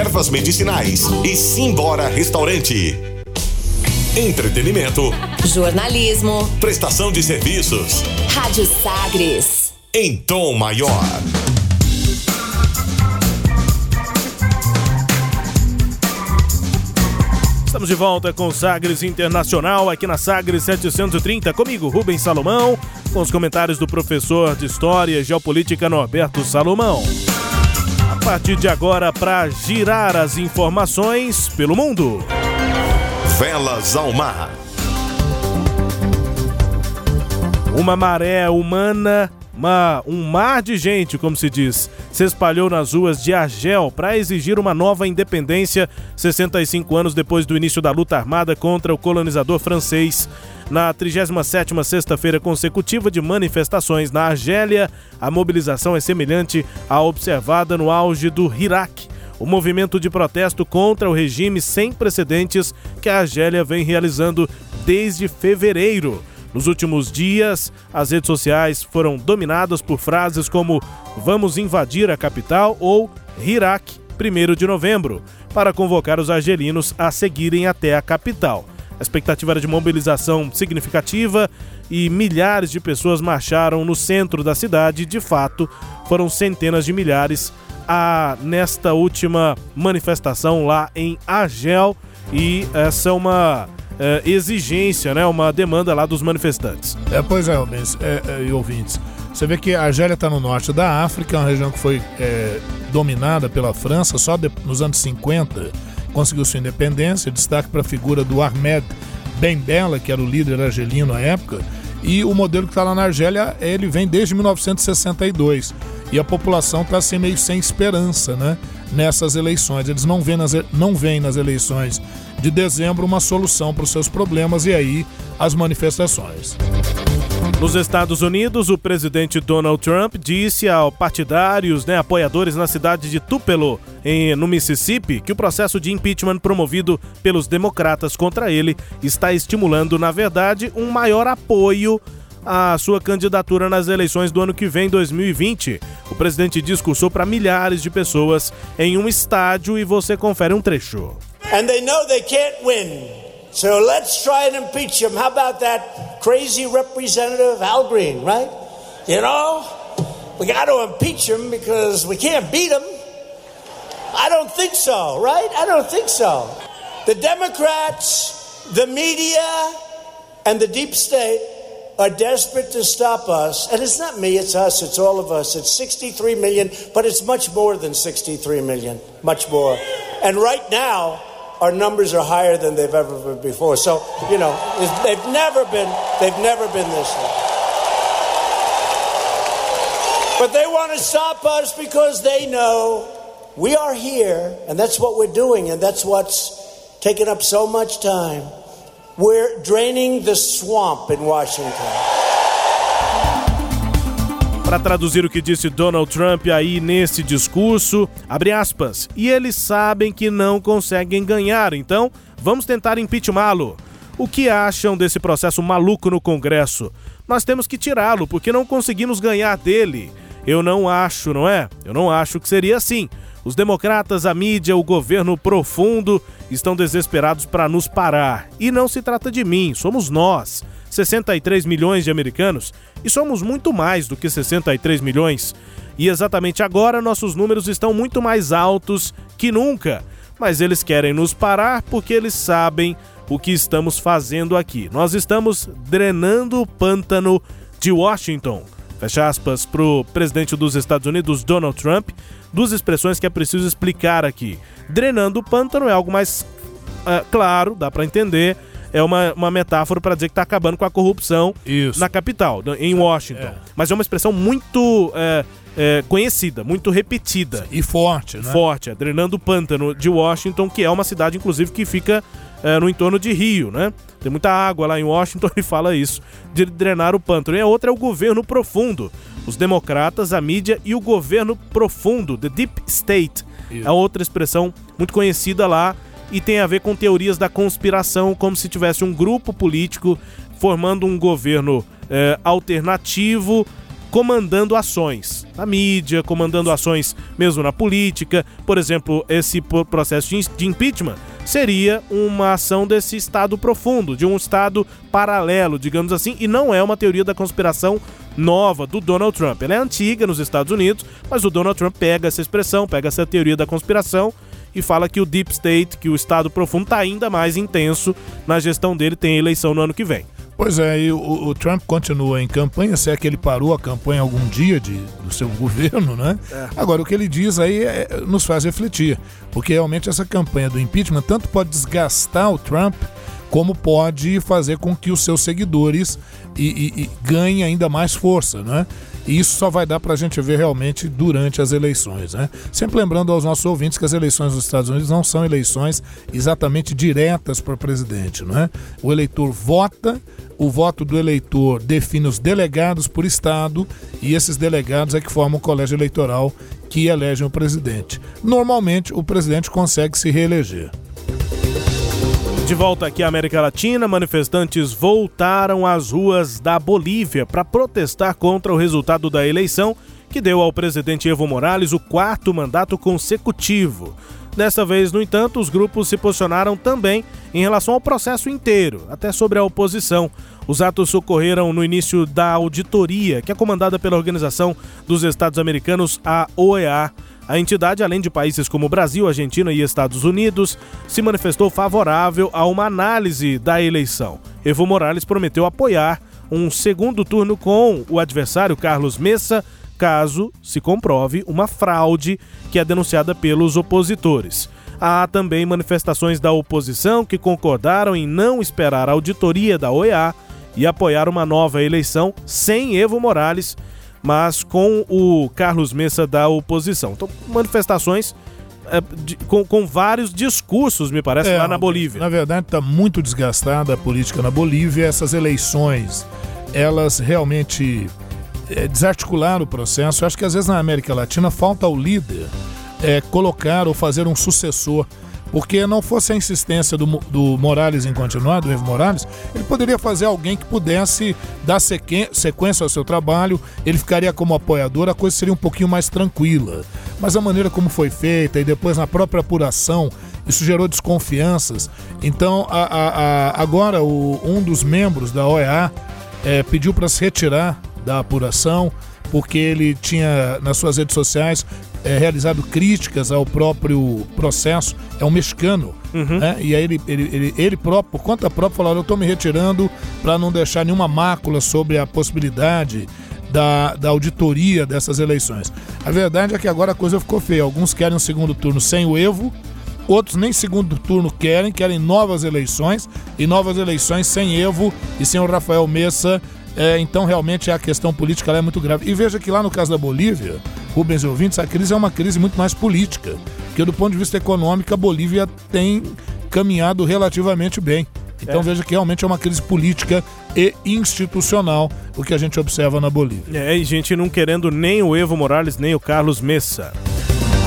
ervas medicinais e Simbora Restaurante. Entretenimento. Jornalismo. Prestação de serviços. Rádio Sagres. Em tom maior. Estamos de volta com Sagres Internacional aqui na Sagres 730. Comigo, Rubens Salomão, com os comentários do professor de História e Geopolítica Norberto Salomão partir de agora para girar as informações pelo mundo. Velas ao mar. Uma maré humana, uma, um mar de gente, como se diz, se espalhou nas ruas de Argel para exigir uma nova independência 65 anos depois do início da luta armada contra o colonizador francês. Na 37ª sexta-feira consecutiva de manifestações na Argélia, a mobilização é semelhante à observada no auge do Iraque, o movimento de protesto contra o regime sem precedentes que a Argélia vem realizando desde fevereiro. Nos últimos dias, as redes sociais foram dominadas por frases como vamos invadir a capital ou Iraque, 1 de novembro, para convocar os argelinos a seguirem até a capital. A expectativa era de mobilização significativa e milhares de pessoas marcharam no centro da cidade. De fato, foram centenas de milhares a, nesta última manifestação lá em Argel. E essa é uma é, exigência, né, uma demanda lá dos manifestantes. É, pois é, Rubens é, é, e ouvintes. Você vê que a Argélia está no norte da África, uma região que foi é, dominada pela França só de, nos anos 50, conseguiu sua independência. Destaque para a figura do Ahmed Ben Bella, que era o líder argelino à época. E o modelo que está lá na Argélia, ele vem desde 1962. E a população está assim meio sem esperança, né? Nessas eleições. Eles não veem nas, não veem nas eleições de dezembro uma solução para os seus problemas e aí as manifestações. Nos Estados Unidos, o presidente Donald Trump disse a partidários, né, apoiadores na cidade de Tupelo, em, no Mississippi, que o processo de impeachment promovido pelos democratas contra ele está estimulando, na verdade, um maior apoio à sua candidatura nas eleições do ano que vem, 2020. O presidente discursou para milhares de pessoas em um estádio e você confere um trecho. And they know they can't win. So let's try and impeach him. How about that crazy representative Al Green, right? You know, we got to impeach him because we can't beat him. I don't think so, right? I don't think so. The Democrats, the media, and the deep state are desperate to stop us. And it's not me, it's us, it's all of us. It's 63 million, but it's much more than 63 million, much more. And right now, our numbers are higher than they've ever been before. So, you know, they've never been, they've never been this low. But they want to stop us because they know we are here, and that's what we're doing, and that's what's taken up so much time. We're draining the swamp in Washington. Para traduzir o que disse Donald Trump aí nesse discurso, abre aspas, e eles sabem que não conseguem ganhar, então vamos tentar impeachmá-lo. O que acham desse processo maluco no Congresso? Nós temos que tirá-lo porque não conseguimos ganhar dele. Eu não acho, não é? Eu não acho que seria assim. Os democratas, a mídia, o governo profundo estão desesperados para nos parar. E não se trata de mim, somos nós. 63 milhões de americanos e somos muito mais do que 63 milhões. E exatamente agora nossos números estão muito mais altos que nunca. Mas eles querem nos parar porque eles sabem o que estamos fazendo aqui. Nós estamos drenando o pântano de Washington. Fecha aspas para o presidente dos Estados Unidos, Donald Trump. Duas expressões que é preciso explicar aqui. Drenando o pântano é algo mais uh, claro, dá para entender é uma, uma metáfora para dizer que está acabando com a corrupção Isso. na capital, em Washington. É. Mas é uma expressão muito é, é, conhecida, muito repetida. E forte, né? Forte, é, drenando o pântano de Washington, que é uma cidade, inclusive, que fica é, no entorno de Rio, né? Tem muita água lá em Washington e fala isso, de drenar o pântano. E a outra é o governo profundo. Os democratas, a mídia e o governo profundo, the deep state. É outra expressão muito conhecida lá e tem a ver com teorias da conspiração, como se tivesse um grupo político formando um governo é, alternativo comandando ações na mídia, comandando ações mesmo na política. Por exemplo, esse processo de impeachment seria uma ação desse Estado profundo, de um Estado paralelo, digamos assim, e não é uma teoria da conspiração nova do Donald Trump. Ela é antiga nos Estados Unidos, mas o Donald Trump pega essa expressão, pega essa teoria da conspiração e fala que o Deep State, que o Estado profundo, está ainda mais intenso na gestão dele, tem eleição no ano que vem. Pois é, e o, o, Trump continua em campanha, se é que ele parou a campanha algum dia de, do seu governo, né? É. Agora, o que ele diz aí é, nos faz refletir, porque realmente essa campanha do impeachment tanto pode desgastar o Trump, como pode fazer com que os seus seguidores e, e, e ganhem ainda mais força, né? E isso só vai dar para a gente ver realmente durante as eleições. Né? Sempre lembrando aos nossos ouvintes que as eleições dos Estados Unidos não são eleições exatamente diretas para presidente. Né? O eleitor vota, o voto do eleitor define os delegados por estado e esses delegados é que formam o colégio eleitoral que elegem o presidente. Normalmente, o presidente consegue se reeleger. De volta aqui à América Latina, manifestantes voltaram às ruas da Bolívia para protestar contra o resultado da eleição que deu ao presidente Evo Morales o quarto mandato consecutivo. Dessa vez, no entanto, os grupos se posicionaram também em relação ao processo inteiro, até sobre a oposição. Os atos ocorreram no início da auditoria, que é comandada pela Organização dos Estados Americanos, a OEA. A entidade, além de países como Brasil, Argentina e Estados Unidos, se manifestou favorável a uma análise da eleição. Evo Morales prometeu apoiar um segundo turno com o adversário Carlos Messa, caso se comprove uma fraude que é denunciada pelos opositores. Há também manifestações da oposição que concordaram em não esperar a auditoria da OEA e apoiar uma nova eleição sem Evo Morales, mas com o Carlos Messa da oposição. Então, manifestações é, de, com, com, vários discursos, me parece, é, lá na Bolívia. Na verdade, está muito desgastada a política na Bolívia. Essas eleições, elas realmente é, desarticularam o processo. Eu acho que às vezes na América Latina falta ao líder é, colocar ou fazer um sucessor. Porque não fosse a insistência do, do Morales em continuar, do Evo Morales, ele poderia fazer alguém que pudesse dar sequência ao seu trabalho, ele ficaria como apoiador, a coisa seria um pouquinho mais tranquila. Mas a maneira como foi feita e depois na própria apuração, isso gerou desconfianças. Então, a, a, a, agora, o, um dos membros da OEA é, pediu para se retirar da apuração porque ele tinha nas suas redes sociais é, realizado críticas ao próprio processo, é um mexicano, uhum. né? E aí ele, ele, ele, ele, próprio, por conta própria, falou: eu estou me retirando para não deixar nenhuma mácula sobre a possibilidade da, da auditoria dessas eleições. A verdade é que agora a coisa ficou feia. Alguns querem um segundo turno sem o Evo, outros nem segundo turno querem, querem novas eleições e novas eleições sem Evo e sem o Rafael Messa é, então, realmente, a questão política é muito grave. E veja que lá no caso da Bolívia, Rubens e ouvintes, a crise é uma crise muito mais política. Porque, do ponto de vista econômico, a Bolívia tem caminhado relativamente bem. Então é. veja que realmente é uma crise política e institucional o que a gente observa na Bolívia. É, e gente não querendo nem o Evo Morales, nem o Carlos Messa.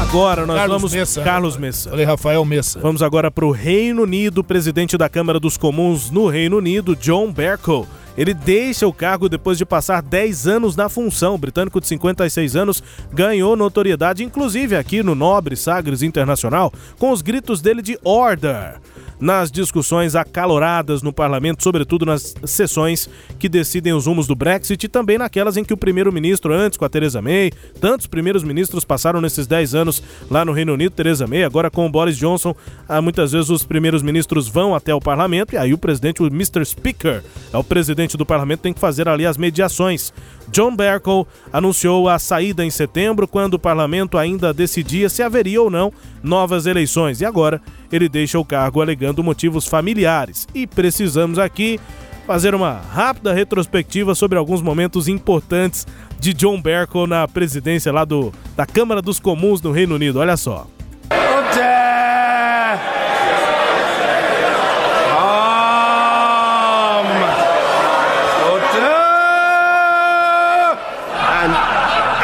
Agora nós Carlos vamos. Messa. Carlos Messa. Falei Rafael Messa. Vamos agora para o Reino Unido. Presidente da Câmara dos Comuns no Reino Unido, John Bercow ele deixa o cargo depois de passar 10 anos na função. O britânico de 56 anos ganhou notoriedade, inclusive aqui no Nobre Sagres Internacional, com os gritos dele de Order nas discussões acaloradas no parlamento, sobretudo nas sessões que decidem os rumos do Brexit e também naquelas em que o primeiro-ministro, antes com a Theresa May, tantos primeiros ministros passaram nesses 10 anos lá no Reino Unido, Theresa May, agora com o Boris Johnson, ah, muitas vezes os primeiros ministros vão até o parlamento e aí o presidente, o Mr. Speaker, é o presidente do parlamento, tem que fazer ali as mediações. John Bercow anunciou a saída em setembro, quando o parlamento ainda decidia se haveria ou não novas eleições. E agora ele deixa o cargo alegando motivos familiares. E precisamos aqui fazer uma rápida retrospectiva sobre alguns momentos importantes de John Bercow na presidência lá do, da Câmara dos Comuns no Reino Unido. Olha só.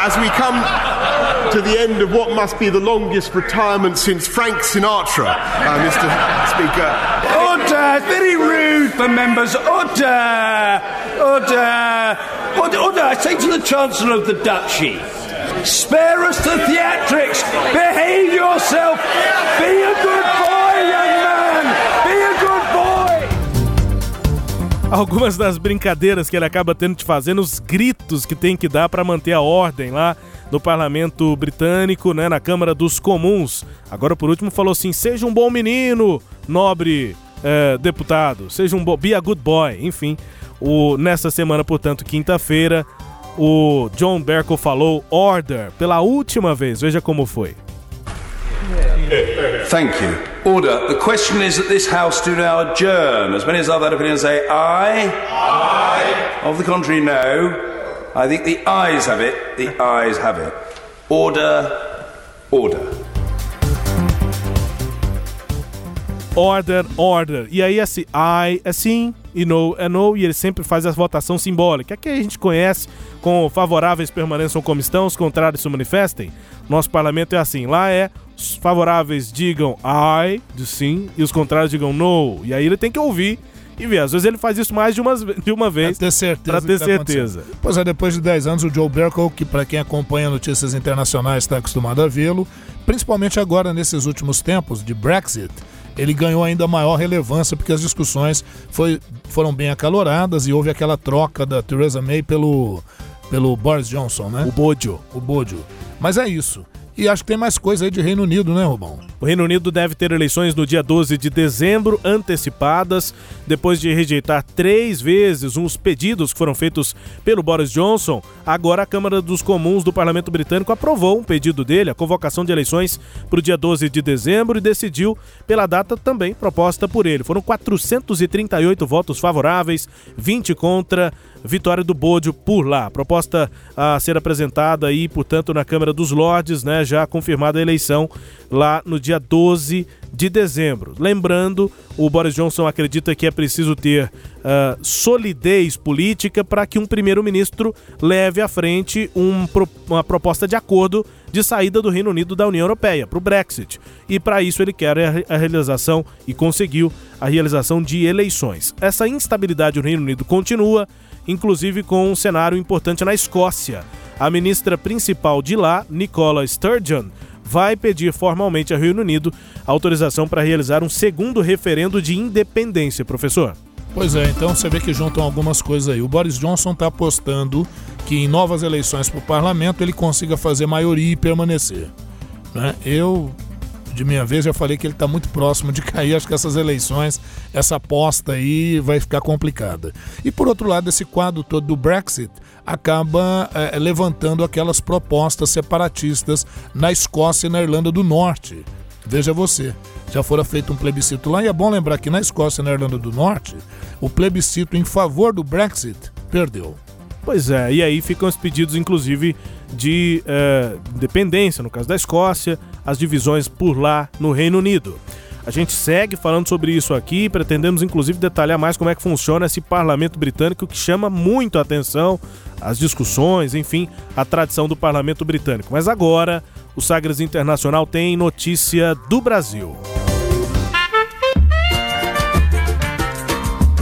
as we come to the end of what must be the longest retirement since Frank Sinatra, uh, Mr. Speaker. Order! It's very rude for members. Order! Order! Order! Order! I say to the Chancellor of the Duchy. Spare us the theatrics! Behave yourself! Be a good boy, young man! Be a good boy! Algumas das brincadeiras que ele acaba tendo de fazer, os gritos que tem que dar para manter a ordem lá no parlamento britânico, né, na Câmara dos Comuns. Agora, por último, falou assim: seja um bom menino, nobre é, deputado, seja um be a good boy. Enfim, o, nessa semana, portanto, quinta-feira, o John Berkel falou order pela última vez. Veja como foi. Thank you. Order. The question is that this House do now adjourn. As many as are that opinion say aye. Aye. Of the contrary, no. I think the eyes have it. The eyes have it. Order, order. Order, order. E aí, assim, I é sim e no é no, e ele sempre faz a votação simbólica. Que a gente conhece com favoráveis permaneçam como estão, os contrários se manifestem. Nosso parlamento é assim. Lá é os favoráveis digam I, de sim, e os contrários digam no. E aí ele tem que ouvir e ver. Às vezes ele faz isso mais de uma, de uma vez. Pra ter certeza. Pra ter tá certeza. Pois é, depois de 10 anos, o Joe Berkel, que para quem acompanha notícias internacionais está acostumado a vê-lo, principalmente agora nesses últimos tempos de Brexit, ele ganhou ainda maior relevância porque as discussões foi, foram bem acaloradas e houve aquela troca da Theresa May pelo, pelo Boris Johnson, né? O Bojo. O Bojo. Mas é isso. E acho que tem mais coisa aí de Reino Unido, né, Rubão? O Reino Unido deve ter eleições no dia 12 de dezembro, antecipadas, depois de rejeitar três vezes uns pedidos que foram feitos pelo Boris Johnson. Agora a Câmara dos Comuns do Parlamento Britânico aprovou um pedido dele, a convocação de eleições para o dia 12 de dezembro, e decidiu pela data também proposta por ele. Foram 438 votos favoráveis, 20 contra vitória do Bodio por lá. Proposta a ser apresentada aí, portanto, na Câmara dos Lordes, né? Já confirmada a eleição lá no dia 12 de dezembro. Lembrando, o Boris Johnson acredita que é preciso ter uh, solidez política para que um primeiro-ministro leve à frente um, uma proposta de acordo de saída do Reino Unido da União Europeia, para o Brexit. E para isso ele quer a realização e conseguiu a realização de eleições. Essa instabilidade no Reino Unido continua inclusive com um cenário importante na Escócia. A ministra principal de lá, Nicola Sturgeon, vai pedir formalmente ao Reino Unido autorização para realizar um segundo referendo de independência, professor. Pois é, então você vê que juntam algumas coisas aí. O Boris Johnson está apostando que em novas eleições para o parlamento ele consiga fazer maioria e permanecer. Né? Eu de minha vez, já falei que ele está muito próximo de cair. Acho que essas eleições, essa aposta aí vai ficar complicada. E por outro lado, esse quadro todo do Brexit acaba é, levantando aquelas propostas separatistas na Escócia e na Irlanda do Norte. Veja você, já fora feito um plebiscito lá, e é bom lembrar que na Escócia e na Irlanda do Norte, o plebiscito em favor do Brexit perdeu. Pois é, e aí ficam os pedidos, inclusive, de é, dependência, no caso da Escócia, as divisões por lá no Reino Unido. A gente segue falando sobre isso aqui, pretendemos inclusive detalhar mais como é que funciona esse parlamento britânico que chama muito a atenção, as discussões, enfim, a tradição do parlamento britânico. Mas agora, o Sagres Internacional tem notícia do Brasil.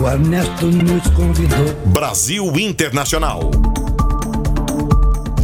O Ernesto nos convidou. Brasil Internacional.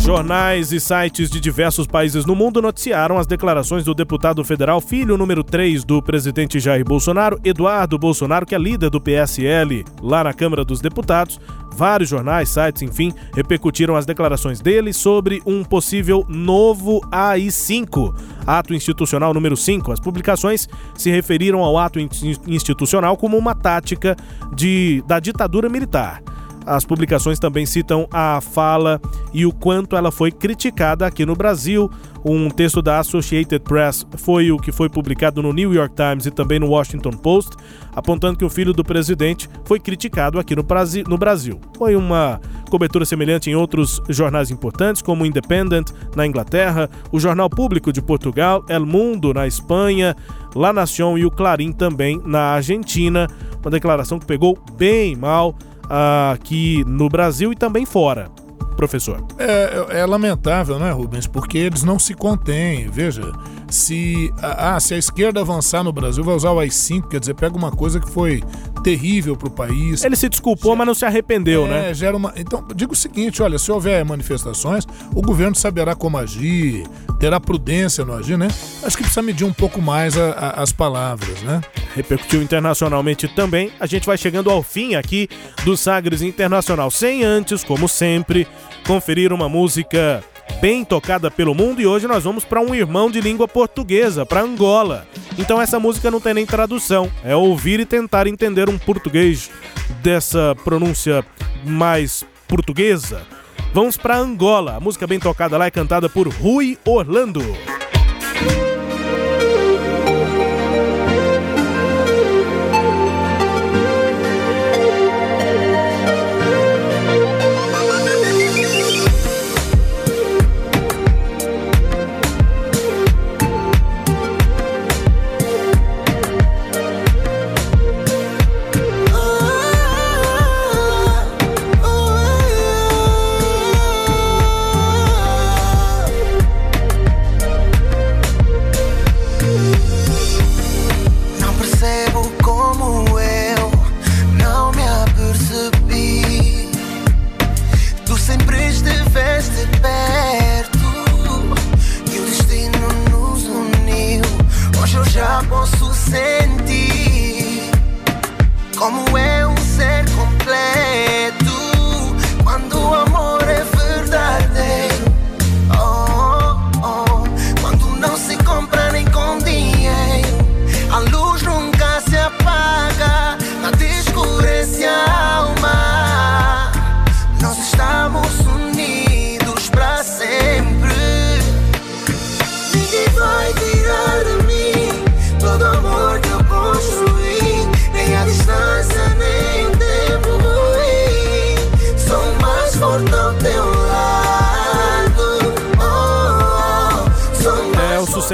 Jornais e sites de diversos países no mundo noticiaram as declarações do deputado federal, filho número 3 do presidente Jair Bolsonaro, Eduardo Bolsonaro, que é líder do PSL lá na Câmara dos Deputados. Vários jornais, sites, enfim, repercutiram as declarações dele sobre um possível novo AI-5, ato institucional número 5. As publicações se referiram ao ato institucional como uma tática de, da ditadura militar. As publicações também citam a fala e o quanto ela foi criticada aqui no Brasil. Um texto da Associated Press foi o que foi publicado no New York Times e também no Washington Post, apontando que o filho do presidente foi criticado aqui no Brasil. Foi uma cobertura semelhante em outros jornais importantes, como o Independent na Inglaterra, o Jornal Público de Portugal, El Mundo na Espanha, La Nación e o Clarim também na Argentina. Uma declaração que pegou bem mal aqui no Brasil e também fora professor. É, é, lamentável, né, Rubens? Porque eles não se contêm. Veja, se a, ah, se a esquerda avançar no Brasil, vai usar o AI-5, quer dizer, pega uma coisa que foi terrível para o país. Ele se desculpou, gera, mas não se arrependeu, é, né? Gera uma... Então, digo o seguinte: olha, se houver manifestações, o governo saberá como agir, terá prudência no agir, né? Acho que precisa medir um pouco mais a, a, as palavras, né? Repercutiu internacionalmente também. A gente vai chegando ao fim aqui do Sagres Internacional, sem antes, como sempre, conferir uma música bem tocada pelo mundo e hoje nós vamos para um irmão de língua portuguesa, para Angola. Então essa música não tem nem tradução, é ouvir e tentar entender um português dessa pronúncia mais portuguesa. Vamos para Angola. A música bem tocada lá é cantada por Rui Orlando.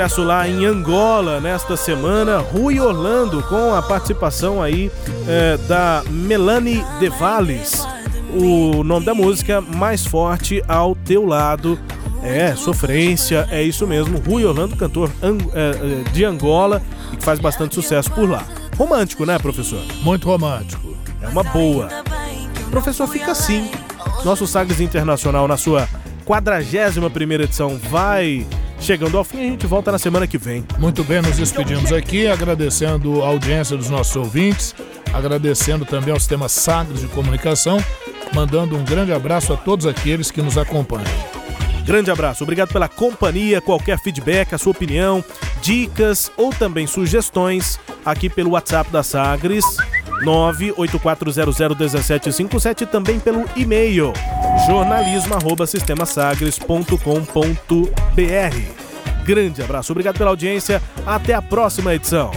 Sucesso lá em Angola nesta semana, Rui Orlando, com a participação aí é, da Melanie De Valles. O nome da música, Mais Forte ao Teu Lado. É, sofrência, é isso mesmo. Rui Orlando, cantor é, de Angola e que faz bastante sucesso por lá. Romântico, né, professor? Muito romântico. É uma boa. Professor, fica assim. Nosso Sagres Internacional, na sua 41 primeira edição, vai chegando ao fim a gente volta na semana que vem. Muito bem, nos despedimos aqui, agradecendo a audiência dos nossos ouvintes, agradecendo também ao sistema Sagres de Comunicação, mandando um grande abraço a todos aqueles que nos acompanham. Grande abraço, obrigado pela companhia, qualquer feedback, a sua opinião, dicas ou também sugestões aqui pelo WhatsApp da Sagres 984001757 e também pelo e-mail jornalismo@sistemasagres.com.br. Grande abraço, obrigado pela audiência, até a próxima edição.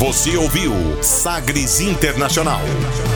Você ouviu Sagres Internacional.